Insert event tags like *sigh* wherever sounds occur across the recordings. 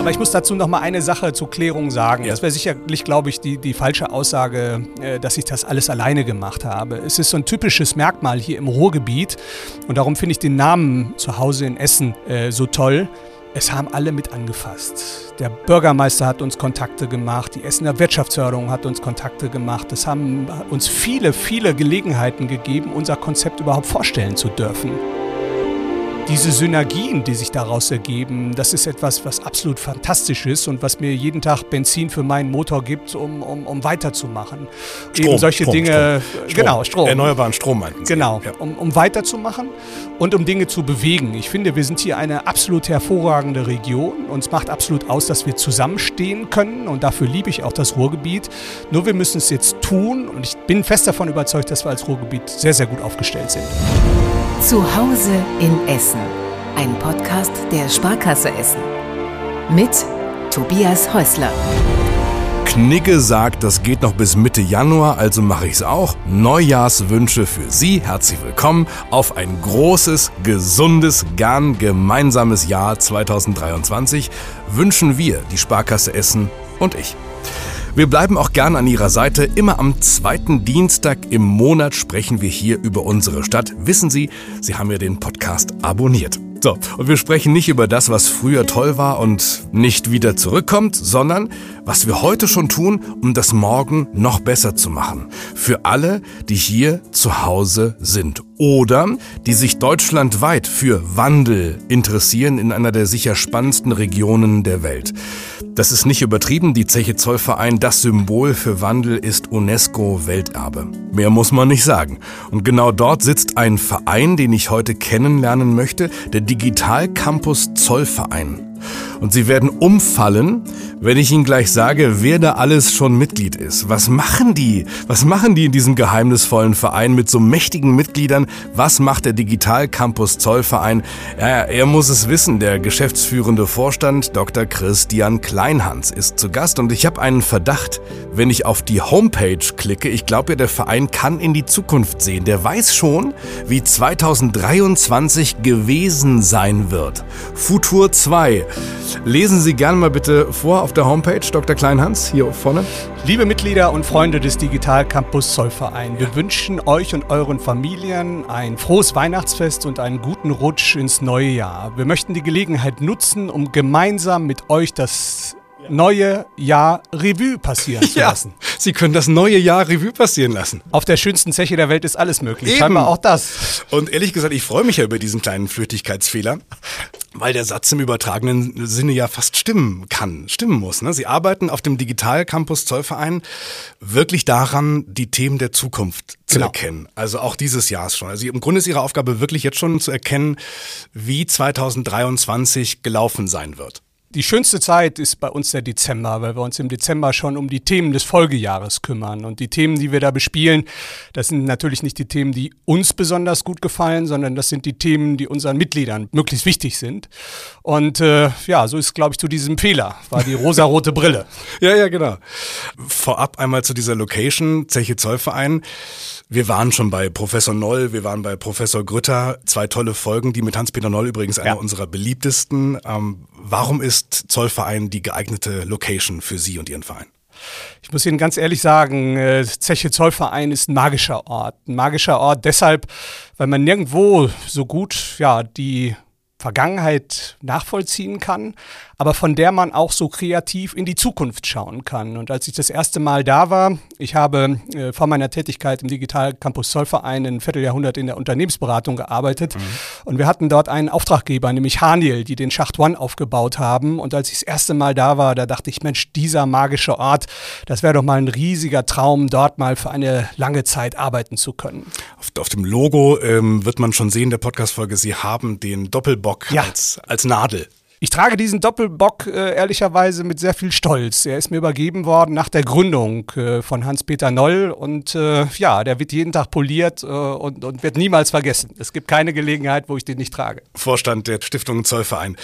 Aber ich muss dazu noch mal eine Sache zur Klärung sagen. Ja. Das wäre sicherlich, glaube ich, die, die falsche Aussage, äh, dass ich das alles alleine gemacht habe. Es ist so ein typisches Merkmal hier im Ruhrgebiet und darum finde ich den Namen zu Hause in Essen äh, so toll. Es haben alle mit angefasst. Der Bürgermeister hat uns Kontakte gemacht, die Essener Wirtschaftsförderung hat uns Kontakte gemacht. Es haben uns viele, viele Gelegenheiten gegeben, unser Konzept überhaupt vorstellen zu dürfen diese Synergien, die sich daraus ergeben, das ist etwas, was absolut fantastisch ist und was mir jeden Tag Benzin für meinen Motor gibt, um, um, um weiterzumachen. Strom, Eben solche Strom, Dinge, Strom. genau, Strom. Erneuerbaren Strom meinten Sie. Genau, ja. um, um weiterzumachen und um Dinge zu bewegen. Ich finde, wir sind hier eine absolut hervorragende Region. Uns macht absolut aus, dass wir zusammenstehen können und dafür liebe ich auch das Ruhrgebiet. Nur wir müssen es jetzt tun und ich bin fest davon überzeugt, dass wir als Ruhrgebiet sehr, sehr gut aufgestellt sind. Zuhause in Essen. Ein Podcast der Sparkasse Essen. Mit Tobias Häusler. Knigge sagt, das geht noch bis Mitte Januar, also mache ich es auch. Neujahrswünsche für Sie. Herzlich willkommen auf ein großes, gesundes, gern gemeinsames Jahr 2023 wünschen wir, die Sparkasse Essen und ich. Wir bleiben auch gern an Ihrer Seite. Immer am zweiten Dienstag im Monat sprechen wir hier über unsere Stadt. Wissen Sie, Sie haben ja den Podcast abonniert. So, und wir sprechen nicht über das, was früher toll war und nicht wieder zurückkommt, sondern was wir heute schon tun, um das morgen noch besser zu machen. Für alle, die hier zu Hause sind oder die sich deutschlandweit für Wandel interessieren in einer der sicher spannendsten Regionen der Welt. Das ist nicht übertrieben, die Zeche Zollverein, das Symbol für Wandel ist UNESCO-Welterbe. Mehr muss man nicht sagen. Und genau dort sitzt ein Verein, den ich heute kennenlernen möchte, der Digital Campus Zollverein. Und Sie werden umfallen, wenn ich Ihnen gleich sage, wer da alles schon Mitglied ist. Was machen die? Was machen die in diesem geheimnisvollen Verein mit so mächtigen Mitgliedern? Was macht der Digital Campus Zollverein? Ja, er muss es wissen. Der geschäftsführende Vorstand Dr. Christian Kleinhans ist zu Gast und ich habe einen Verdacht, wenn ich auf die Homepage klicke. Ich glaube ja, der Verein kann in die Zukunft sehen. Der weiß schon, wie 2023 gewesen sein wird. Futur 2. Lesen Sie gerne mal bitte vor auf der Homepage, Dr. Kleinhans, hier vorne. Liebe Mitglieder und Freunde des Digital Campus Zollverein, wir wünschen euch und euren Familien ein frohes Weihnachtsfest und einen guten Rutsch ins neue Jahr. Wir möchten die Gelegenheit nutzen, um gemeinsam mit euch das neue Jahr Revue passieren zu ja, lassen. Sie können das neue Jahr Revue passieren lassen. Auf der schönsten Zeche der Welt ist alles möglich. Eben. Scheinbar auch das. Und ehrlich gesagt, ich freue mich ja über diesen kleinen Flüchtigkeitsfehler, weil der Satz im übertragenen Sinne ja fast stimmen kann, stimmen muss. Ne? Sie arbeiten auf dem Digital Campus Zollverein wirklich daran, die Themen der Zukunft zu genau. erkennen. Also auch dieses Jahr schon. Also im Grunde ist Ihre Aufgabe wirklich jetzt schon zu erkennen, wie 2023 gelaufen sein wird. Die schönste Zeit ist bei uns der Dezember, weil wir uns im Dezember schon um die Themen des Folgejahres kümmern. Und die Themen, die wir da bespielen, das sind natürlich nicht die Themen, die uns besonders gut gefallen, sondern das sind die Themen, die unseren Mitgliedern möglichst wichtig sind. Und äh, ja, so ist, glaube ich, zu diesem Fehler, war die rosarote Brille. *laughs* ja, ja, genau. Vorab einmal zu dieser Location, Zeche Zollverein. Wir waren schon bei Professor Noll, wir waren bei Professor Grütter, zwei tolle Folgen, die mit Hans-Peter Noll übrigens einer ja. unserer beliebtesten. Ähm, warum ist Zollverein die geeignete Location für Sie und Ihren Verein? Ich muss Ihnen ganz ehrlich sagen, äh, Zeche Zollverein ist ein magischer Ort. Ein magischer Ort deshalb, weil man nirgendwo so gut ja, die Vergangenheit nachvollziehen kann, aber von der man auch so kreativ in die Zukunft schauen kann. Und als ich das erste Mal da war, ich habe äh, vor meiner Tätigkeit im Digital Campus Zollverein ein Vierteljahrhundert in der Unternehmensberatung gearbeitet mhm. und wir hatten dort einen Auftraggeber, nämlich Haniel, die den Schacht One aufgebaut haben. Und als ich das erste Mal da war, da dachte ich, Mensch, dieser magische Ort, das wäre doch mal ein riesiger Traum, dort mal für eine lange Zeit arbeiten zu können. Auf, auf dem Logo ähm, wird man schon sehen, der Podcast-Folge, Sie haben den Doppelbock Doppelbock ja. als, als Nadel. Ich trage diesen Doppelbock äh, ehrlicherweise mit sehr viel Stolz. Er ist mir übergeben worden nach der Gründung äh, von Hans-Peter Noll und äh, ja, der wird jeden Tag poliert äh, und, und wird niemals vergessen. Es gibt keine Gelegenheit, wo ich den nicht trage. Vorstand der Stiftung Zollverein.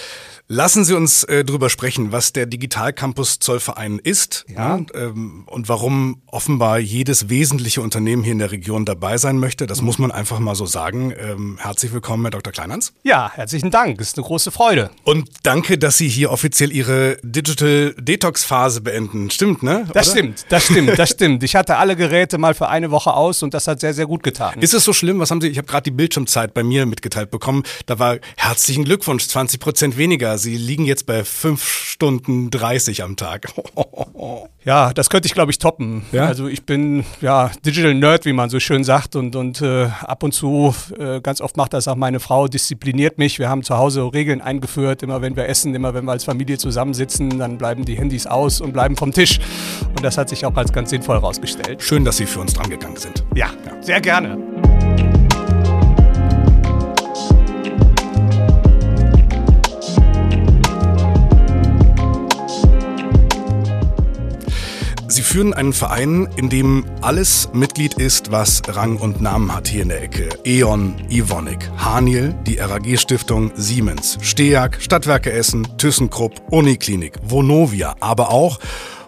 Lassen Sie uns äh, drüber sprechen, was der Digital Campus Zollverein ist ja. und, ähm, und warum offenbar jedes wesentliche Unternehmen hier in der Region dabei sein möchte. Das mhm. muss man einfach mal so sagen. Ähm, herzlich willkommen, Herr Dr. Kleinhans. Ja, herzlichen Dank. Ist eine große Freude. Und Danke, dass Sie hier offiziell Ihre Digital Detox Phase beenden. Stimmt, ne? Das Oder? stimmt, das stimmt, das stimmt. Ich hatte alle Geräte mal für eine Woche aus und das hat sehr, sehr gut getan. Ist es so schlimm? Was haben Sie? Ich habe gerade die Bildschirmzeit bei mir mitgeteilt bekommen. Da war herzlichen Glückwunsch, 20 Prozent weniger. Sie liegen jetzt bei 5 Stunden 30 am Tag. *laughs* Ja, das könnte ich, glaube ich, toppen. Ja? Also ich bin ja Digital Nerd, wie man so schön sagt, und, und äh, ab und zu, äh, ganz oft macht das auch meine Frau, diszipliniert mich. Wir haben zu Hause Regeln eingeführt, immer wenn wir essen, immer wenn wir als Familie zusammensitzen, dann bleiben die Handys aus und bleiben vom Tisch. Und das hat sich auch als ganz sinnvoll herausgestellt. Schön, dass Sie für uns drangegangen sind. Ja, ja. sehr gerne. Führen einen Verein, in dem alles Mitglied ist, was Rang und Namen hat hier in der Ecke. E.ON, Ivonik, Haniel, die RAG-Stiftung, Siemens, Steag, Stadtwerke Essen, ThyssenKrupp, Uniklinik, Vonovia, aber auch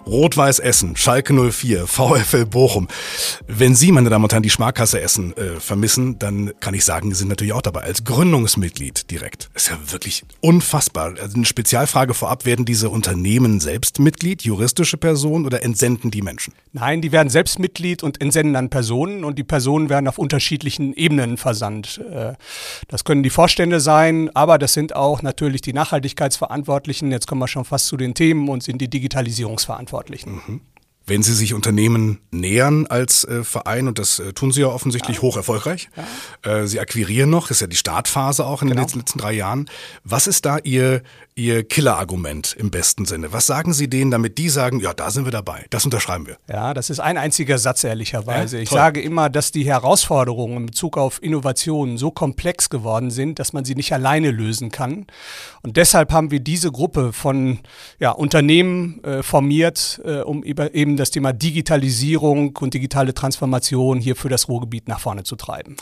Rot-Weiß Essen, Schalke 04, VfL Bochum. Wenn Sie, meine Damen und Herren, die Sparkasse Essen äh, vermissen, dann kann ich sagen, Sie sind natürlich auch dabei als Gründungsmitglied direkt. Ist ja wirklich unfassbar. Also eine Spezialfrage vorab, werden diese Unternehmen selbst Mitglied, juristische Personen oder entsenden die Menschen? Nein, die werden selbst Mitglied und entsenden dann Personen und die Personen werden auf unterschiedlichen Ebenen versandt. Äh, das können die Vorstände sein, aber das sind auch natürlich die Nachhaltigkeitsverantwortlichen. Jetzt kommen wir schon fast zu den Themen und sind die Digitalisierungsverantwortlichen. Verantwortlichen. Mhm. Wenn Sie sich Unternehmen nähern als äh, Verein, und das äh, tun Sie ja offensichtlich ja. hoch erfolgreich, ja. äh, Sie akquirieren noch, ist ja die Startphase auch in genau. den letzten drei Jahren. Was ist da Ihr, Ihr Killer-Argument im besten Sinne? Was sagen Sie denen, damit die sagen, ja, da sind wir dabei, das unterschreiben wir? Ja, das ist ein einziger Satz, ehrlicherweise. Ja, ich sage immer, dass die Herausforderungen in Bezug auf Innovationen so komplex geworden sind, dass man sie nicht alleine lösen kann. Und deshalb haben wir diese Gruppe von ja, Unternehmen äh, formiert, äh, um eben das Thema Digitalisierung und digitale Transformation hier für das Ruhrgebiet nach vorne zu treiben.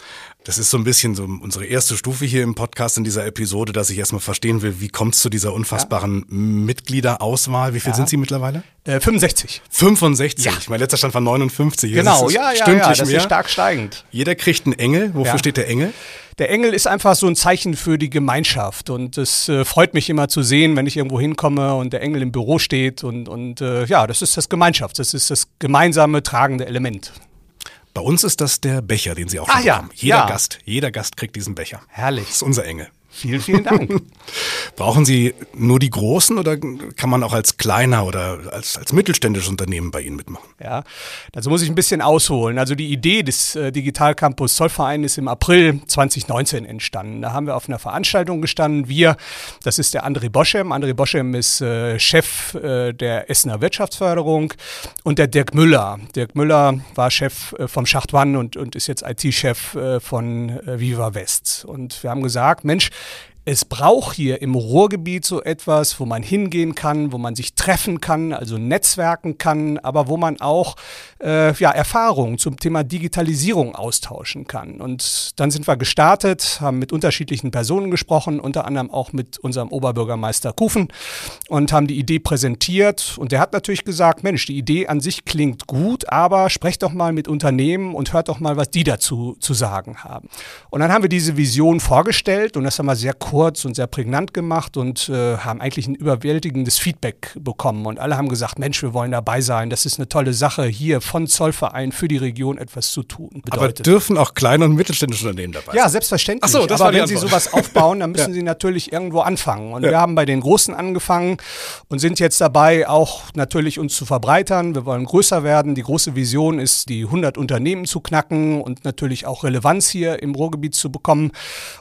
Das ist so ein bisschen so unsere erste Stufe hier im Podcast in dieser Episode, dass ich erstmal verstehen will, wie kommt es zu dieser unfassbaren ja. Mitgliederauswahl? Wie viel ja. sind Sie mittlerweile? Äh, 65. 65? Ja. Mein letzter Stand war 59. Genau, ja, ja, ja, das mehr. ist stark steigend. Jeder kriegt einen Engel. Wofür steht der Engel? Der Engel ist einfach so ein Zeichen für die Gemeinschaft und es äh, freut mich immer zu sehen, wenn ich irgendwo hinkomme und der Engel im Büro steht und, und äh, ja, das ist das Gemeinschaft, das ist das gemeinsame tragende Element. Bei uns ist das der Becher, den Sie auch schon ah, ja. Jeder ja. Gast, jeder Gast kriegt diesen Becher. Herrlich. Das ist unser Engel. Vielen, vielen Dank. *laughs* Brauchen Sie nur die großen oder kann man auch als kleiner oder als, als mittelständisches Unternehmen bei Ihnen mitmachen? Ja, dazu muss ich ein bisschen ausholen. Also die Idee des äh, Digital Campus Zollverein ist im April 2019 entstanden. Da haben wir auf einer Veranstaltung gestanden. Wir, das ist der André Boschem. André Boschem ist äh, Chef äh, der Essener Wirtschaftsförderung und der Dirk Müller. Dirk Müller war Chef äh, vom Schacht One und, und ist jetzt IT-Chef äh, von äh, Viva West. Und wir haben gesagt, Mensch, es braucht hier im Ruhrgebiet so etwas, wo man hingehen kann, wo man sich treffen kann, also netzwerken kann, aber wo man auch äh, ja, Erfahrungen zum Thema Digitalisierung austauschen kann. Und dann sind wir gestartet, haben mit unterschiedlichen Personen gesprochen, unter anderem auch mit unserem Oberbürgermeister Kufen und haben die Idee präsentiert. Und der hat natürlich gesagt, Mensch, die Idee an sich klingt gut, aber sprecht doch mal mit Unternehmen und hört doch mal, was die dazu zu sagen haben. Und dann haben wir diese Vision vorgestellt und das haben wir sehr kurz kurz und sehr prägnant gemacht und äh, haben eigentlich ein überwältigendes Feedback bekommen. Und alle haben gesagt, Mensch, wir wollen dabei sein. Das ist eine tolle Sache, hier von Zollverein für die Region etwas zu tun. Bedeutet. Aber dürfen auch kleine und mittelständische Unternehmen dabei sein? Ja, selbstverständlich. Ach so, das Aber wenn Antwort. Sie sowas aufbauen, dann *laughs* müssen ja. Sie natürlich irgendwo anfangen. Und ja. wir haben bei den Großen angefangen und sind jetzt dabei, auch natürlich uns zu verbreitern. Wir wollen größer werden. Die große Vision ist, die 100 Unternehmen zu knacken und natürlich auch Relevanz hier im Ruhrgebiet zu bekommen.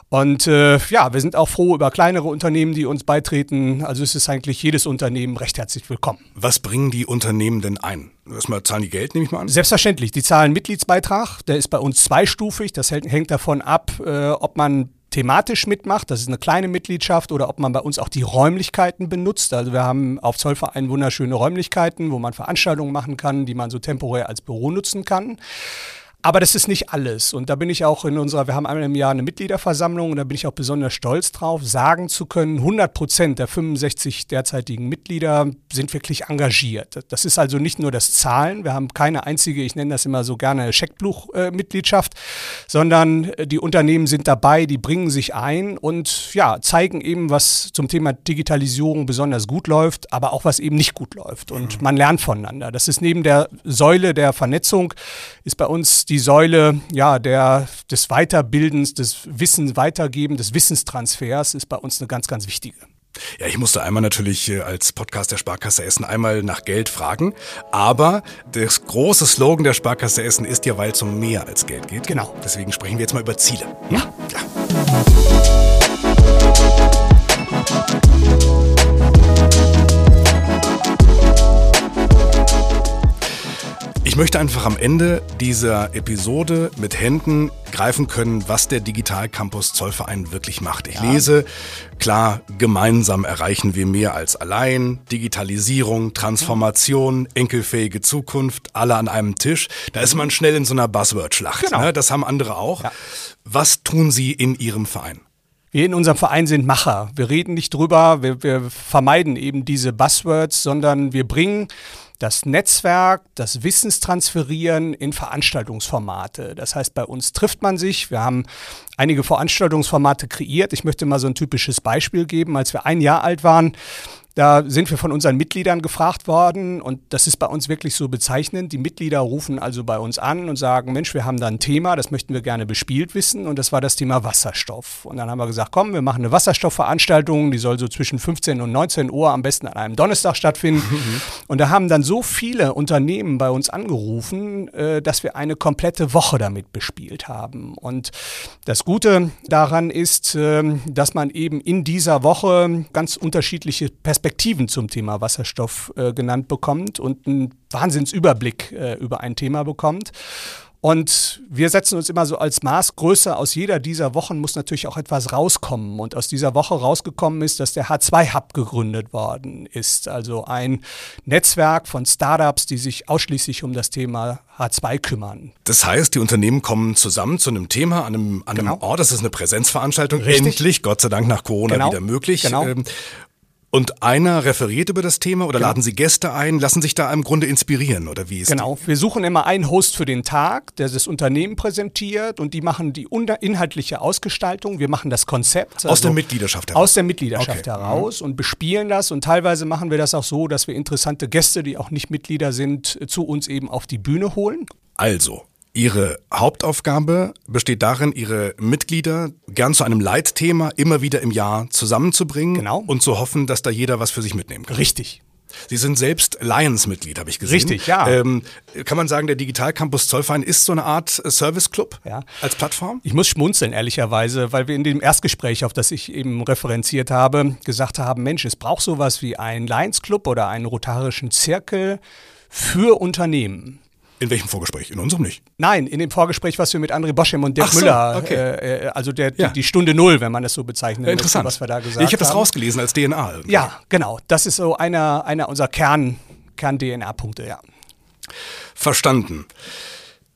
Und äh, ja, wir sind auch froh über kleinere Unternehmen, die uns beitreten. Also es ist eigentlich jedes Unternehmen recht herzlich willkommen. Was bringen die Unternehmen denn ein? Erstmal zahlen die Geld, nehme ich mal an? Selbstverständlich. Die zahlen Mitgliedsbeitrag. Der ist bei uns zweistufig. Das hängt davon ab, äh, ob man thematisch mitmacht, das ist eine kleine Mitgliedschaft, oder ob man bei uns auch die Räumlichkeiten benutzt. Also wir haben auf Zollverein wunderschöne Räumlichkeiten, wo man Veranstaltungen machen kann, die man so temporär als Büro nutzen kann. Aber das ist nicht alles. Und da bin ich auch in unserer, wir haben einmal im Jahr eine Mitgliederversammlung und da bin ich auch besonders stolz drauf, sagen zu können, 100 Prozent der 65 derzeitigen Mitglieder sind wirklich engagiert. Das ist also nicht nur das Zahlen. Wir haben keine einzige, ich nenne das immer so gerne Scheckbuch-Mitgliedschaft, sondern die Unternehmen sind dabei, die bringen sich ein und ja, zeigen eben, was zum Thema Digitalisierung besonders gut läuft, aber auch was eben nicht gut läuft. Und man lernt voneinander. Das ist neben der Säule der Vernetzung, ist bei uns die Säule ja, der, des Weiterbildens, des Wissens weitergeben, des Wissenstransfers ist bei uns eine ganz, ganz wichtige. Ja, ich musste einmal natürlich äh, als Podcast der Sparkasse Essen einmal nach Geld fragen. Aber das große Slogan der Sparkasse Essen ist ja, weil es um mehr als Geld geht. Genau. Deswegen sprechen wir jetzt mal über Ziele. Ja. ja. Möchte einfach am Ende dieser Episode mit Händen greifen können, was der Digital Campus Zollverein wirklich macht. Ich ja. lese, klar, gemeinsam erreichen wir mehr als allein. Digitalisierung, Transformation, enkelfähige Zukunft, alle an einem Tisch. Da ist man schnell in so einer Buzzword-Schlacht. Genau. Ne? Das haben andere auch. Ja. Was tun Sie in Ihrem Verein? Wir in unserem Verein sind Macher. Wir reden nicht drüber, wir, wir vermeiden eben diese Buzzwords, sondern wir bringen das Netzwerk, das Wissenstransferieren in Veranstaltungsformate. Das heißt, bei uns trifft man sich. Wir haben einige Veranstaltungsformate kreiert. Ich möchte mal so ein typisches Beispiel geben. Als wir ein Jahr alt waren, da sind wir von unseren Mitgliedern gefragt worden und das ist bei uns wirklich so bezeichnend. Die Mitglieder rufen also bei uns an und sagen, Mensch, wir haben da ein Thema, das möchten wir gerne bespielt wissen und das war das Thema Wasserstoff. Und dann haben wir gesagt, komm, wir machen eine Wasserstoffveranstaltung, die soll so zwischen 15 und 19 Uhr am besten an einem Donnerstag stattfinden. Mhm. *laughs* Und da haben dann so viele Unternehmen bei uns angerufen, äh, dass wir eine komplette Woche damit bespielt haben. Und das Gute daran ist, äh, dass man eben in dieser Woche ganz unterschiedliche Perspektiven Perspektiven zum Thema Wasserstoff äh, genannt bekommt und einen Wahnsinnsüberblick äh, über ein Thema bekommt. Und wir setzen uns immer so als Maßgröße, aus jeder dieser Wochen muss natürlich auch etwas rauskommen. Und aus dieser Woche rausgekommen ist, dass der H2-Hub gegründet worden ist. Also ein Netzwerk von Startups, die sich ausschließlich um das Thema H2 kümmern. Das heißt, die Unternehmen kommen zusammen zu einem Thema an einem, an einem genau. Ort. Das ist eine Präsenzveranstaltung. Richtig. Endlich, Gott sei Dank nach Corona genau. wieder möglich. Genau. Und einer referiert über das Thema oder genau. laden Sie Gäste ein, lassen sich da im Grunde inspirieren oder wie ist Genau, die? wir suchen immer einen Host für den Tag, der das Unternehmen präsentiert und die machen die inhaltliche Ausgestaltung, wir machen das Konzept. Also aus der Mitgliedschaft heraus? Aus der Mitgliedschaft okay. heraus mhm. und bespielen das und teilweise machen wir das auch so, dass wir interessante Gäste, die auch nicht Mitglieder sind, zu uns eben auf die Bühne holen. Also, Ihre Hauptaufgabe besteht darin, Ihre Mitglieder gern zu einem Leitthema immer wieder im Jahr zusammenzubringen genau. und zu hoffen, dass da jeder was für sich mitnehmen kann. Richtig. Sie sind selbst Lions-Mitglied, habe ich gesehen. Richtig, ja. Ähm, kann man sagen, der Digital Campus Zollverein ist so eine Art Service-Club ja. als Plattform? Ich muss schmunzeln, ehrlicherweise, weil wir in dem Erstgespräch, auf das ich eben referenziert habe, gesagt haben, Mensch, es braucht sowas wie einen Lions-Club oder einen rotarischen Zirkel für Unternehmen. In welchem Vorgespräch? In unserem nicht? Nein, in dem Vorgespräch, was wir mit André Boschem und Dirk so, Müller, okay. äh, äh also der, ja. die, die, Stunde Null, wenn man das so bezeichnet, Interessant. was wir da gesagt haben. Ich habe das rausgelesen als DNA. Irgendwie. Ja, genau. Das ist so einer, einer unserer Kern, Kern-DNA-Punkte, ja. Verstanden.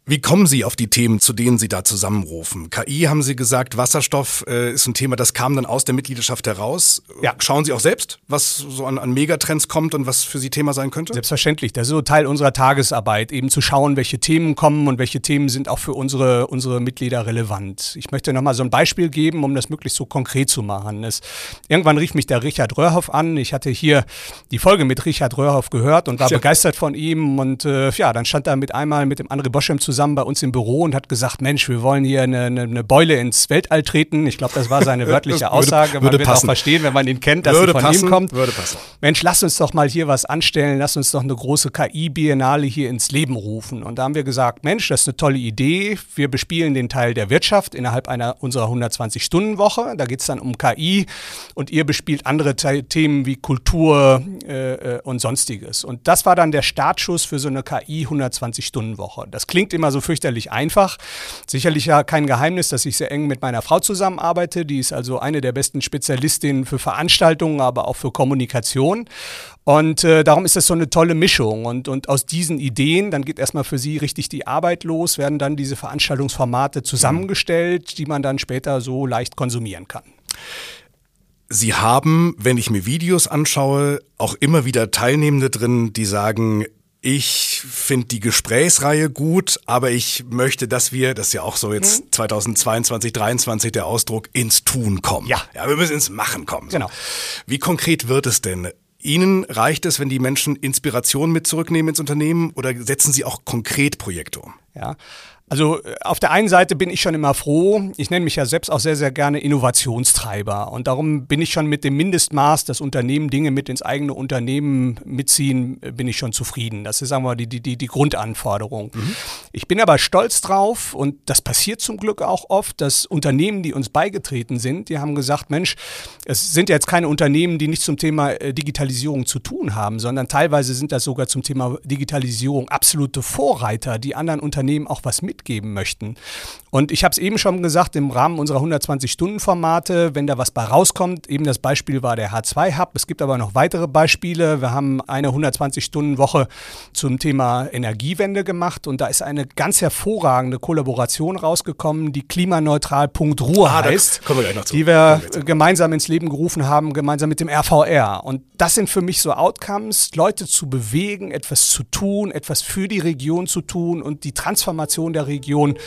Wie kommen Sie auf die Themen, zu denen Sie da zusammenrufen? KI haben Sie gesagt, Wasserstoff äh, ist ein Thema, das kam dann aus der Mitgliedschaft heraus. Ja. Schauen Sie auch selbst, was so an, an, Megatrends kommt und was für Sie Thema sein könnte? Selbstverständlich. Das ist so Teil unserer Tagesarbeit, eben zu schauen, welche Themen kommen und welche Themen sind auch für unsere, unsere Mitglieder relevant. Ich möchte nochmal so ein Beispiel geben, um das möglichst so konkret zu machen. Es, irgendwann rief mich der Richard Röhrhoff an. Ich hatte hier die Folge mit Richard Röhrhoff gehört und war ja. begeistert von ihm. Und äh, ja, dann stand er mit einmal mit dem André Boschem zusammen zusammen bei uns im Büro und hat gesagt, Mensch, wir wollen hier eine, eine, eine Beule ins Weltall treten. Ich glaube, das war seine *laughs* wörtliche Aussage. Man würde wird passen. auch verstehen, wenn man ihn kennt, dass würde sie von passen, ihm kommt. Würde passen. Mensch, lass uns doch mal hier was anstellen. Lass uns doch eine große KI-Biennale hier ins Leben rufen. Und da haben wir gesagt, Mensch, das ist eine tolle Idee. Wir bespielen den Teil der Wirtschaft innerhalb einer unserer 120-Stunden-Woche. Da geht es dann um KI und ihr bespielt andere Themen wie Kultur äh, äh, und sonstiges. Und das war dann der Startschuss für so eine KI 120-Stunden-Woche. Das klingt immer immer so fürchterlich einfach. Sicherlich ja kein Geheimnis, dass ich sehr eng mit meiner Frau zusammenarbeite. Die ist also eine der besten Spezialistinnen für Veranstaltungen, aber auch für Kommunikation. Und äh, darum ist das so eine tolle Mischung. Und, und aus diesen Ideen, dann geht erstmal für sie richtig die Arbeit los, werden dann diese Veranstaltungsformate zusammengestellt, die man dann später so leicht konsumieren kann. Sie haben, wenn ich mir Videos anschaue, auch immer wieder Teilnehmende drin, die sagen, ich finde die Gesprächsreihe gut, aber ich möchte, dass wir, das ist ja auch so jetzt 2022, 2023 der Ausdruck, ins Tun kommen. Ja. Ja, wir müssen ins Machen kommen. So. Genau. Wie konkret wird es denn? Ihnen reicht es, wenn die Menschen Inspiration mit zurücknehmen ins Unternehmen oder setzen Sie auch konkret Projekte um? Ja. Also äh, auf der einen Seite bin ich schon immer froh. Ich nenne mich ja selbst auch sehr, sehr gerne Innovationstreiber. Und darum bin ich schon mit dem Mindestmaß, dass Unternehmen Dinge mit ins eigene Unternehmen mitziehen, äh, bin ich schon zufrieden. Das ist, sagen wir mal, die, die, die Grundanforderung. Mhm. Ich bin aber stolz drauf, und das passiert zum Glück auch oft, dass Unternehmen, die uns beigetreten sind, die haben gesagt, Mensch, es sind jetzt keine Unternehmen, die nicht zum Thema äh, Digitalisierung zu tun haben, sondern teilweise sind das sogar zum Thema Digitalisierung absolute Vorreiter, die anderen Unternehmen auch was mit mitgeben möchten. Und ich habe es eben schon gesagt, im Rahmen unserer 120-Stunden-Formate, wenn da was bei rauskommt, eben das Beispiel war der H2-Hub. Es gibt aber noch weitere Beispiele. Wir haben eine 120-Stunden-Woche zum Thema Energiewende gemacht und da ist eine ganz hervorragende Kollaboration rausgekommen, die klimaneutral.ruhe ah, heißt, die wir gemeinsam ins Leben gerufen haben, gemeinsam mit dem RVR. Und das sind für mich so Outcomes, Leute zu bewegen, etwas zu tun, etwas für die Region zu tun und die Transformation der Region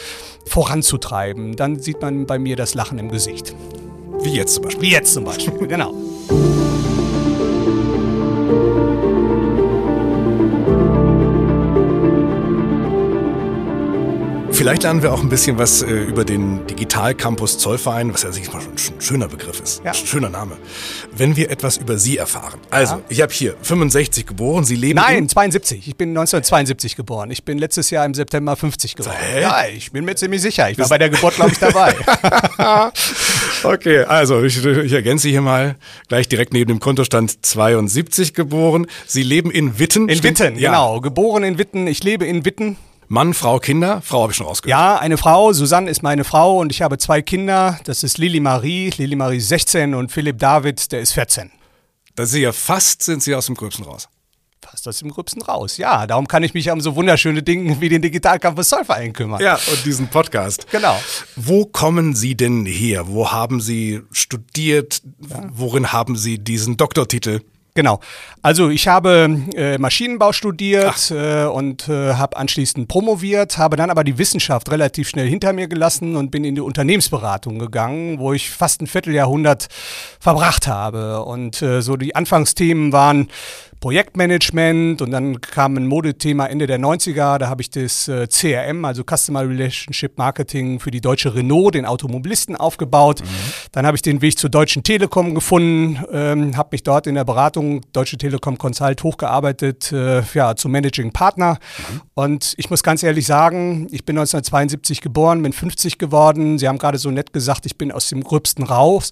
voranzutreiben. Dann sieht man bei mir das Lachen im Gesicht. Wie jetzt zum Beispiel. Wie jetzt zum Beispiel, *laughs* genau. Vielleicht lernen wir auch ein bisschen was äh, über den Digital Campus Zollverein, was ja sicherlich mal schon ein schöner Begriff ist. Ja. Schöner Name. Wenn wir etwas über Sie erfahren. Also, ja. ich habe hier 65 geboren, Sie leben Nein, 72. Ich bin 1972 geboren. Ich bin letztes Jahr im September 50 geworden. Hä? Ja, ich bin mir ziemlich sicher. Ich war bei der Geburt, glaube ich, dabei. *laughs* okay, also ich, ich ergänze hier mal gleich direkt neben dem Kontostand 72 geboren. Sie leben in Witten. In? Witten, ja. genau. Geboren in Witten. Ich lebe in Witten. Mann, Frau, Kinder. Frau habe ich schon rausgehört. Ja, eine Frau. Susanne ist meine Frau und ich habe zwei Kinder. Das ist Lili Marie. Lili Marie ist 16 und Philipp David, der ist 14. Da sind ja fast sind Sie aus dem Gröbsten raus. Fast aus dem Gröbsten raus, ja. Darum kann ich mich um so wunderschöne Dinge wie den Digitalcampus Zollverein kümmern. Ja, und diesen Podcast. Genau. Wo kommen Sie denn her? Wo haben Sie studiert? Ja. Worin haben Sie diesen Doktortitel? Genau. Also ich habe äh, Maschinenbau studiert äh, und äh, habe anschließend promoviert, habe dann aber die Wissenschaft relativ schnell hinter mir gelassen und bin in die Unternehmensberatung gegangen, wo ich fast ein Vierteljahrhundert verbracht habe. Und äh, so die Anfangsthemen waren Projektmanagement und dann kam ein Modethema Ende der 90er, da habe ich das äh, CRM, also Customer Relationship Marketing für die deutsche Renault, den Automobilisten aufgebaut. Mhm. Dann habe ich den Weg zur Deutschen Telekom gefunden, ähm, habe mich dort in der Beratung Deutsche Telekom Consult hochgearbeitet, äh, ja, zum Managing Partner. Mhm. Und ich muss ganz ehrlich sagen, ich bin 1972 geboren, bin 50 geworden. Sie haben gerade so nett gesagt, ich bin aus dem Gröbsten raus.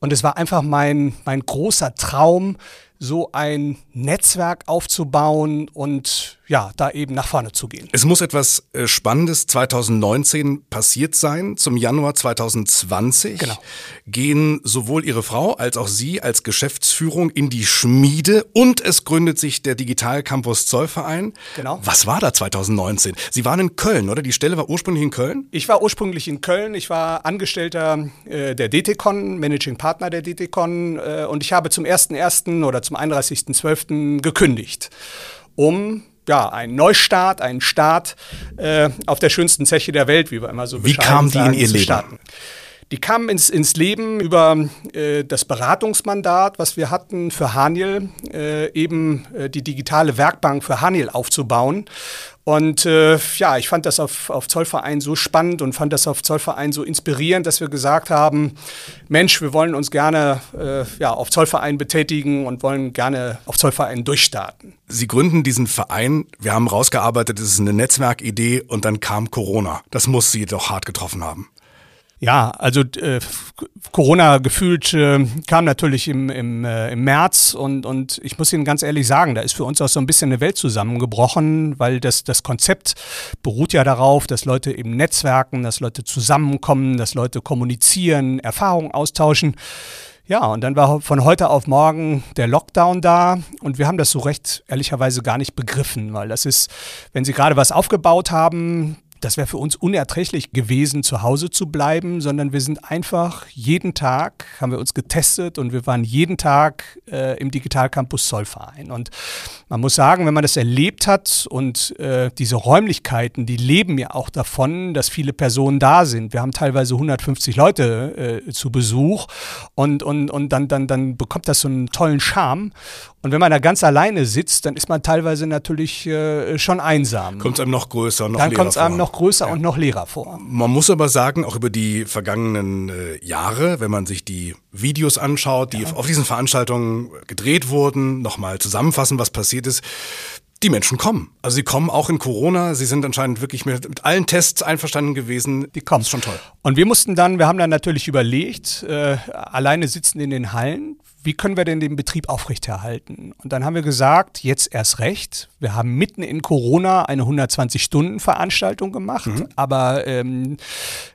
Und es war einfach mein, mein großer Traum, so ein Netzwerk aufzubauen und ja, da eben nach vorne zu gehen. Es muss etwas äh, Spannendes 2019 passiert sein. Zum Januar 2020 genau. gehen sowohl Ihre Frau als auch Sie als Geschäftsführung in die Schmiede und es gründet sich der Digital Campus Zollverein. Genau. Was war da 2019? Sie waren in Köln, oder? Die Stelle war ursprünglich in Köln? Ich war ursprünglich in Köln. Ich war Angestellter äh, der DTCon, Managing Partner der DTCon äh, und ich habe zum 1.1. oder zum 31.12. gekündigt, um ja, ein Neustart, ein Start äh, auf der schönsten Zeche der Welt, wie wir immer so Wie kam die in ihr Leben? Starten. Die kamen ins, ins Leben über äh, das Beratungsmandat, was wir hatten für Haniel, äh, eben äh, die digitale Werkbank für Haniel aufzubauen. Und äh, ja, ich fand das auf, auf Zollverein so spannend und fand das auf Zollverein so inspirierend, dass wir gesagt haben, Mensch, wir wollen uns gerne äh, ja, auf Zollverein betätigen und wollen gerne auf Zollverein durchstarten. Sie gründen diesen Verein, wir haben rausgearbeitet, es ist eine Netzwerkidee und dann kam Corona. Das muss Sie doch hart getroffen haben. Ja, also äh, Corona gefühlt äh, kam natürlich im, im, äh, im März und, und ich muss Ihnen ganz ehrlich sagen, da ist für uns auch so ein bisschen eine Welt zusammengebrochen, weil das, das Konzept beruht ja darauf, dass Leute eben netzwerken, dass Leute zusammenkommen, dass Leute kommunizieren, Erfahrungen austauschen. Ja, und dann war von heute auf morgen der Lockdown da und wir haben das so recht ehrlicherweise gar nicht begriffen, weil das ist, wenn Sie gerade was aufgebaut haben, das wäre für uns unerträglich gewesen, zu Hause zu bleiben, sondern wir sind einfach jeden Tag, haben wir uns getestet und wir waren jeden Tag äh, im Digital Campus Zollverein. Und man muss sagen, wenn man das erlebt hat und äh, diese Räumlichkeiten, die leben ja auch davon, dass viele Personen da sind. Wir haben teilweise 150 Leute äh, zu Besuch und, und, und dann, dann, dann bekommt das so einen tollen Charme. Und wenn man da ganz alleine sitzt, dann ist man teilweise natürlich äh, schon einsam. Kommt es einem noch größer, noch Dann kommt es einem noch größer ja. und noch leerer vor. Man muss aber sagen, auch über die vergangenen äh, Jahre, wenn man sich die Videos anschaut, die ja. auf diesen Veranstaltungen gedreht wurden, nochmal zusammenfassen, was passiert ist, die Menschen kommen. Also sie kommen auch in Corona. Sie sind anscheinend wirklich mit, mit allen Tests einverstanden gewesen. Die kommen. Das ist schon toll. Und wir mussten dann, wir haben dann natürlich überlegt, äh, alleine sitzen in den Hallen, wie können wir denn den Betrieb aufrechterhalten? Und dann haben wir gesagt, jetzt erst recht. Wir haben mitten in Corona eine 120-Stunden-Veranstaltung gemacht, mhm. aber ähm,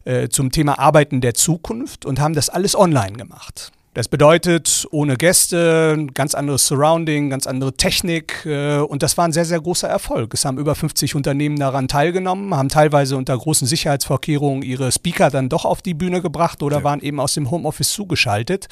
äh, zum Thema Arbeiten der Zukunft und haben das alles online gemacht. Das bedeutet, ohne Gäste, ganz anderes Surrounding, ganz andere Technik. Äh, und das war ein sehr, sehr großer Erfolg. Es haben über 50 Unternehmen daran teilgenommen, haben teilweise unter großen Sicherheitsvorkehrungen ihre Speaker dann doch auf die Bühne gebracht oder ja. waren eben aus dem Homeoffice zugeschaltet.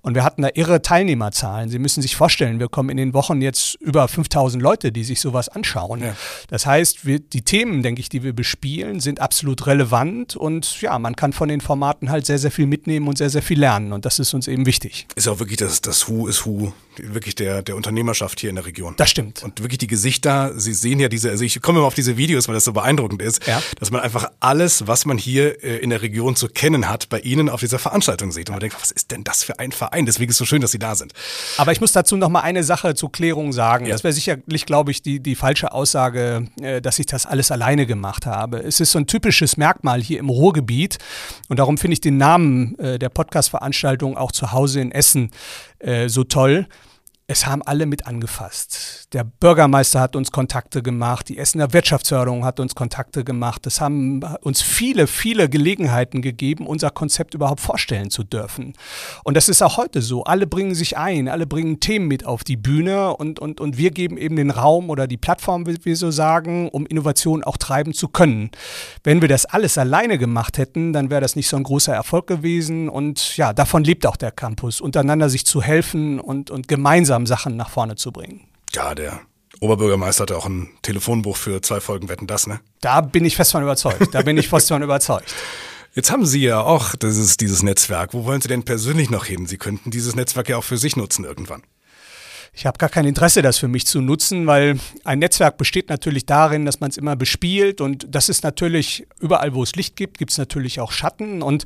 Und wir hatten da irre Teilnehmerzahlen. Sie müssen sich vorstellen, wir kommen in den Wochen jetzt über 5000 Leute, die sich sowas anschauen. Ja. Das heißt, wir, die Themen, denke ich, die wir bespielen, sind absolut relevant. Und ja, man kann von den Formaten halt sehr, sehr viel mitnehmen und sehr, sehr viel lernen. Und das ist uns eben eben wichtig. Ist auch wirklich das, das Who is Who, wirklich der, der Unternehmerschaft hier in der Region. Das stimmt. Und wirklich die Gesichter, Sie sehen ja diese, also ich komme immer auf diese Videos, weil das so beeindruckend ist, ja. dass man einfach alles, was man hier äh, in der Region zu kennen hat, bei Ihnen auf dieser Veranstaltung sieht. Und man denkt, was ist denn das für ein Verein? Deswegen ist es so schön, dass Sie da sind. Aber ich muss dazu noch mal eine Sache zur Klärung sagen. Ja. Das wäre sicherlich, glaube ich, die, die falsche Aussage, äh, dass ich das alles alleine gemacht habe. Es ist so ein typisches Merkmal hier im Ruhrgebiet und darum finde ich den Namen äh, der Podcast-Veranstaltung auch zu Hause in Essen äh, so toll es haben alle mit angefasst. Der Bürgermeister hat uns Kontakte gemacht, die Essener Wirtschaftsförderung hat uns Kontakte gemacht. Es haben uns viele, viele Gelegenheiten gegeben, unser Konzept überhaupt vorstellen zu dürfen. Und das ist auch heute so. Alle bringen sich ein, alle bringen Themen mit auf die Bühne und, und, und wir geben eben den Raum oder die Plattform, wie wir so sagen, um Innovation auch treiben zu können. Wenn wir das alles alleine gemacht hätten, dann wäre das nicht so ein großer Erfolg gewesen. Und ja, davon lebt auch der Campus, untereinander sich zu helfen und, und gemeinsam gemeinsam Sachen nach vorne zu bringen. Ja, der Oberbürgermeister hatte auch ein Telefonbuch für zwei Folgen Wetten, das, ne? Da bin ich fest von überzeugt. Da bin ich fest von überzeugt. *laughs* Jetzt haben Sie ja auch dieses, dieses Netzwerk. Wo wollen Sie denn persönlich noch hin? Sie könnten dieses Netzwerk ja auch für sich nutzen irgendwann. Ich habe gar kein Interesse, das für mich zu nutzen, weil ein Netzwerk besteht natürlich darin, dass man es immer bespielt und das ist natürlich überall, wo es Licht gibt, gibt es natürlich auch Schatten und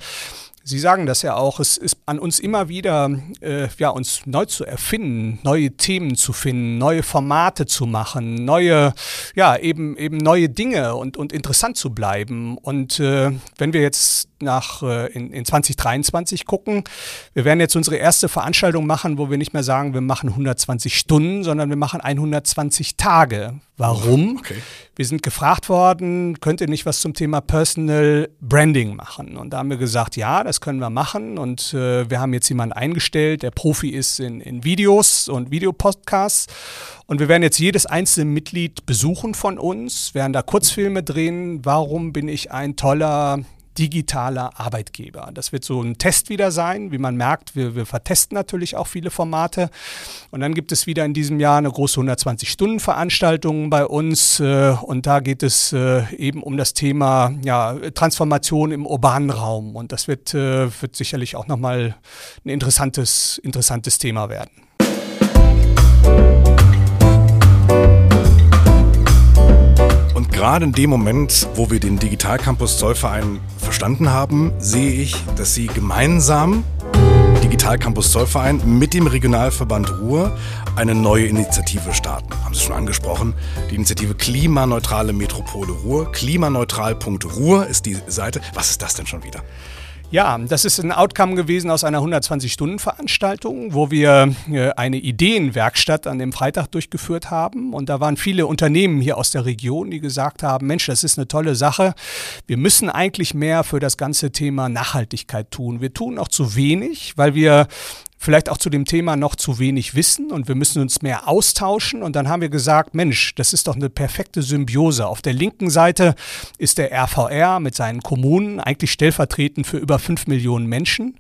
Sie sagen das ja auch, es ist an uns immer wieder, äh, ja, uns neu zu erfinden, neue Themen zu finden, neue Formate zu machen, neue, ja, eben, eben neue Dinge und, und interessant zu bleiben. Und äh, wenn wir jetzt nach äh, in, in 2023 gucken, wir werden jetzt unsere erste Veranstaltung machen, wo wir nicht mehr sagen, wir machen 120 Stunden, sondern wir machen 120 Tage. Warum? Okay. Wir sind gefragt worden, könnt ihr nicht was zum Thema Personal Branding machen? Und da haben wir gesagt, ja, das können wir machen. Und äh, wir haben jetzt jemanden eingestellt, der Profi ist in, in Videos und Videopodcasts. Und wir werden jetzt jedes einzelne Mitglied besuchen von uns, werden da Kurzfilme drehen. Warum bin ich ein toller digitaler Arbeitgeber. Das wird so ein Test wieder sein. Wie man merkt, wir, wir vertesten natürlich auch viele Formate. Und dann gibt es wieder in diesem Jahr eine große 120-Stunden-Veranstaltung bei uns. Äh, und da geht es äh, eben um das Thema ja, Transformation im urbanen Raum. Und das wird, äh, wird sicherlich auch nochmal ein interessantes, interessantes Thema werden. Und gerade in dem Moment, wo wir den Digitalcampus Zollverein verstanden haben, sehe ich, dass Sie gemeinsam Digitalcampus Zollverein mit dem Regionalverband Ruhr eine neue Initiative starten. Haben Sie schon angesprochen. Die Initiative Klimaneutrale Metropole Ruhr. Klimaneutral.ruhr ist die Seite. Was ist das denn schon wieder? Ja, das ist ein Outcome gewesen aus einer 120-Stunden-Veranstaltung, wo wir äh, eine Ideenwerkstatt an dem Freitag durchgeführt haben. Und da waren viele Unternehmen hier aus der Region, die gesagt haben, Mensch, das ist eine tolle Sache. Wir müssen eigentlich mehr für das ganze Thema Nachhaltigkeit tun. Wir tun auch zu wenig, weil wir vielleicht auch zu dem Thema noch zu wenig wissen und wir müssen uns mehr austauschen. Und dann haben wir gesagt, Mensch, das ist doch eine perfekte Symbiose. Auf der linken Seite ist der RVR mit seinen Kommunen eigentlich stellvertretend für über fünf Millionen Menschen.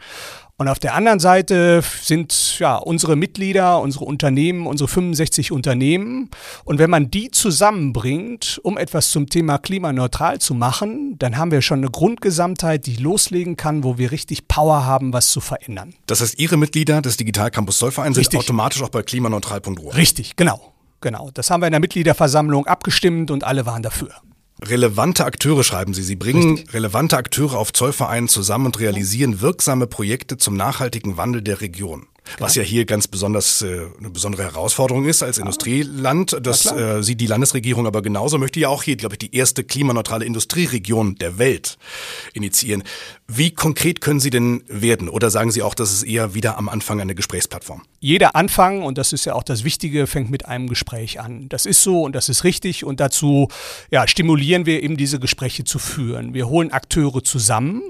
Und auf der anderen Seite sind ja unsere Mitglieder, unsere Unternehmen, unsere 65 Unternehmen. Und wenn man die zusammenbringt, um etwas zum Thema klimaneutral zu machen, dann haben wir schon eine Grundgesamtheit, die loslegen kann, wo wir richtig Power haben, was zu verändern. Das heißt, Ihre Mitglieder des Digital Campus Zollvereins sind richtig. automatisch auch bei klimaneutral.ru. Richtig, genau. Genau. Das haben wir in der Mitgliederversammlung abgestimmt und alle waren dafür. Relevante Akteure schreiben Sie. Sie bringen Richtig. relevante Akteure auf Zollvereinen zusammen und realisieren wirksame Projekte zum nachhaltigen Wandel der Region. Was ja hier ganz besonders äh, eine besondere Herausforderung ist als Industrieland. Das äh, sieht die Landesregierung aber genauso. Möchte ja auch hier, glaube ich, die erste klimaneutrale Industrieregion der Welt initiieren. Wie konkret können Sie denn werden? Oder sagen Sie auch, das ist eher wieder am Anfang eine Gesprächsplattform? Jeder Anfang, und das ist ja auch das Wichtige, fängt mit einem Gespräch an. Das ist so und das ist richtig. Und dazu ja, stimulieren wir eben diese Gespräche zu führen. Wir holen Akteure zusammen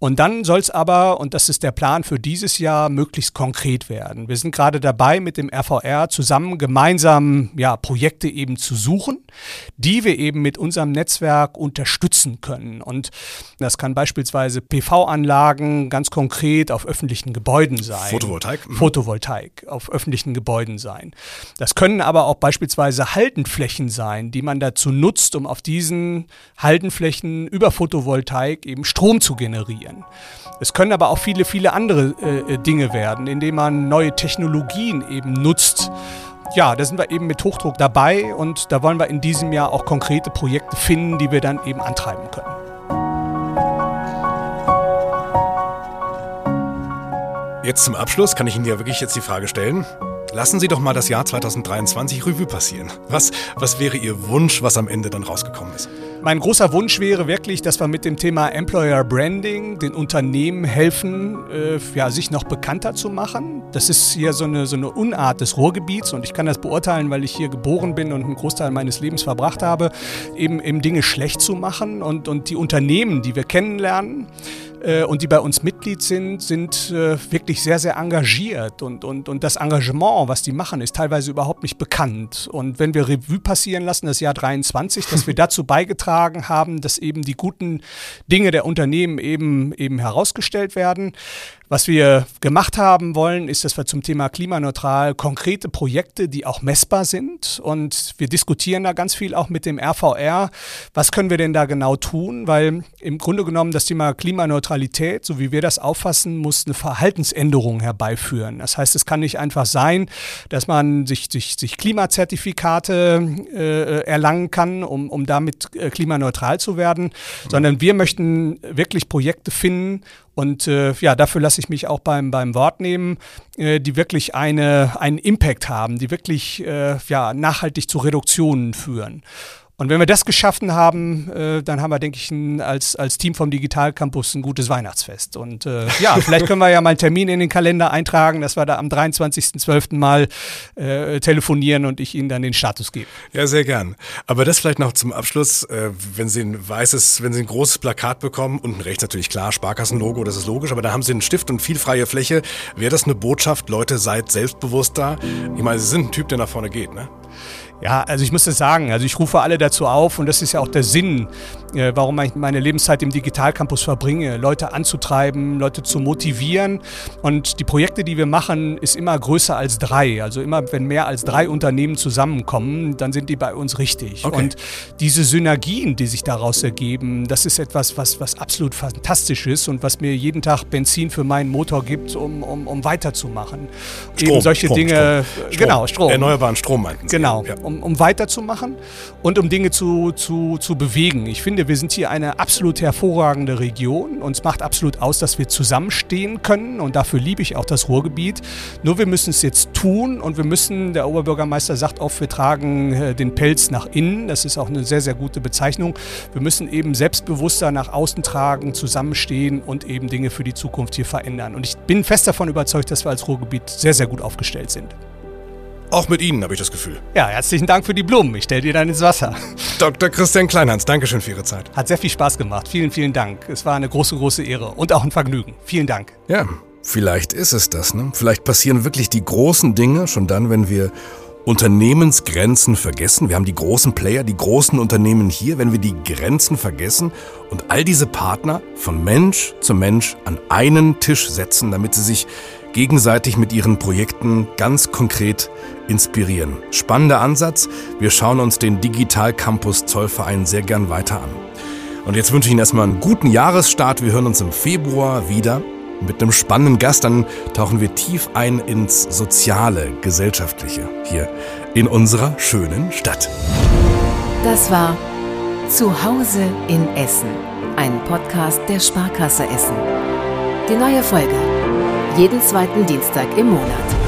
und dann soll es aber, und das ist der Plan für dieses Jahr, möglichst konkret werden. Wir sind gerade dabei, mit dem RVR zusammen gemeinsam ja, Projekte eben zu suchen, die wir eben mit unserem Netzwerk unterstützen können. Und das kann beispielsweise PV-Anlagen ganz konkret auf öffentlichen Gebäuden sein. Photovoltaik. Mhm. Photovoltaik auf öffentlichen Gebäuden sein. Das können aber auch beispielsweise Haltenflächen sein, die man dazu nutzt, um auf diesen Haltenflächen über Photovoltaik eben Strom zu generieren sein. Es können aber auch viele, viele andere äh, Dinge werden, indem man neue Technologien eben nutzt. Ja, da sind wir eben mit Hochdruck dabei und da wollen wir in diesem Jahr auch konkrete Projekte finden, die wir dann eben antreiben können. Jetzt zum Abschluss kann ich Ihnen ja wirklich jetzt die Frage stellen. Lassen Sie doch mal das Jahr 2023 Revue passieren. Was, was wäre Ihr Wunsch, was am Ende dann rausgekommen ist? Mein großer Wunsch wäre wirklich, dass wir mit dem Thema Employer Branding den Unternehmen helfen, äh, ja, sich noch bekannter zu machen. Das ist hier so eine, so eine Unart des Ruhrgebiets und ich kann das beurteilen, weil ich hier geboren bin und einen Großteil meines Lebens verbracht habe, eben, eben Dinge schlecht zu machen und, und die Unternehmen, die wir kennenlernen, äh, und die bei uns Mitglied sind, sind äh, wirklich sehr, sehr engagiert. Und, und, und das Engagement, was die machen, ist teilweise überhaupt nicht bekannt. Und wenn wir Revue passieren lassen, das Jahr 23, dass wir *laughs* dazu beigetragen haben, dass eben die guten Dinge der Unternehmen eben, eben herausgestellt werden, was wir gemacht haben wollen, ist, dass wir zum Thema klimaneutral konkrete Projekte, die auch messbar sind. Und wir diskutieren da ganz viel auch mit dem RVR. Was können wir denn da genau tun? Weil im Grunde genommen das Thema Klimaneutralität, so wie wir das auffassen, muss eine Verhaltensänderung herbeiführen. Das heißt, es kann nicht einfach sein, dass man sich, sich, sich Klimazertifikate äh, erlangen kann, um, um damit äh, klimaneutral zu werden, sondern wir möchten wirklich Projekte finden und äh, ja, dafür lasse ich mich auch beim, beim Wort nehmen, äh, die wirklich eine, einen Impact haben, die wirklich äh, ja, nachhaltig zu Reduktionen führen. Und wenn wir das geschaffen haben, äh, dann haben wir, denke ich, ein, als, als Team vom Digital Campus ein gutes Weihnachtsfest. Und äh, *laughs* ja, vielleicht können wir ja mal einen Termin in den Kalender eintragen, dass wir da am 23.12. mal äh, telefonieren und ich Ihnen dann den Status gebe. Ja, sehr gern. Aber das vielleicht noch zum Abschluss, äh, wenn Sie ein weißes, wenn Sie ein großes Plakat bekommen, unten rechts natürlich klar, Sparkassenlogo, das ist logisch, aber da haben Sie einen Stift und viel freie Fläche. Wäre das eine Botschaft, Leute, seid selbstbewusster? Ich meine, Sie sind ein Typ, der nach vorne geht, ne? Ja, also ich muss das sagen. Also ich rufe alle dazu auf und das ist ja auch der Sinn, äh, warum ich meine Lebenszeit im Digitalcampus verbringe, Leute anzutreiben, Leute zu motivieren. Und die Projekte, die wir machen, ist immer größer als drei. Also immer, wenn mehr als drei Unternehmen zusammenkommen, dann sind die bei uns richtig. Okay. Und diese Synergien, die sich daraus ergeben, das ist etwas, was, was absolut fantastisch ist und was mir jeden Tag Benzin für meinen Motor gibt, um, um, um weiterzumachen. Strom, Eben solche Strom, Dinge, Strom. genau, Strom. Erneuerbaren Strom meinten Sie. Genau. Ja um, um weiterzumachen und um Dinge zu, zu, zu bewegen. Ich finde, wir sind hier eine absolut hervorragende Region. Uns macht absolut aus, dass wir zusammenstehen können und dafür liebe ich auch das Ruhrgebiet. Nur wir müssen es jetzt tun und wir müssen, der Oberbürgermeister sagt oft, wir tragen äh, den Pelz nach innen. Das ist auch eine sehr, sehr gute Bezeichnung. Wir müssen eben selbstbewusster nach außen tragen, zusammenstehen und eben Dinge für die Zukunft hier verändern. Und ich bin fest davon überzeugt, dass wir als Ruhrgebiet sehr, sehr gut aufgestellt sind. Auch mit Ihnen habe ich das Gefühl. Ja, herzlichen Dank für die Blumen. Ich stelle dir dann ins Wasser. Dr. Christian Kleinhans, Dankeschön für Ihre Zeit. Hat sehr viel Spaß gemacht. Vielen, vielen Dank. Es war eine große, große Ehre und auch ein Vergnügen. Vielen Dank. Ja, vielleicht ist es das. Ne? Vielleicht passieren wirklich die großen Dinge schon dann, wenn wir Unternehmensgrenzen vergessen. Wir haben die großen Player, die großen Unternehmen hier, wenn wir die Grenzen vergessen und all diese Partner von Mensch zu Mensch an einen Tisch setzen, damit sie sich gegenseitig mit ihren Projekten ganz konkret inspirieren. Spannender Ansatz. Wir schauen uns den Digital Campus Zollverein sehr gern weiter an. Und jetzt wünsche ich Ihnen erstmal einen guten Jahresstart. Wir hören uns im Februar wieder mit einem spannenden Gast. Dann tauchen wir tief ein ins Soziale, Gesellschaftliche hier in unserer schönen Stadt. Das war Zuhause in Essen, ein Podcast der Sparkasse Essen. Die neue Folge jeden zweiten Dienstag im Monat.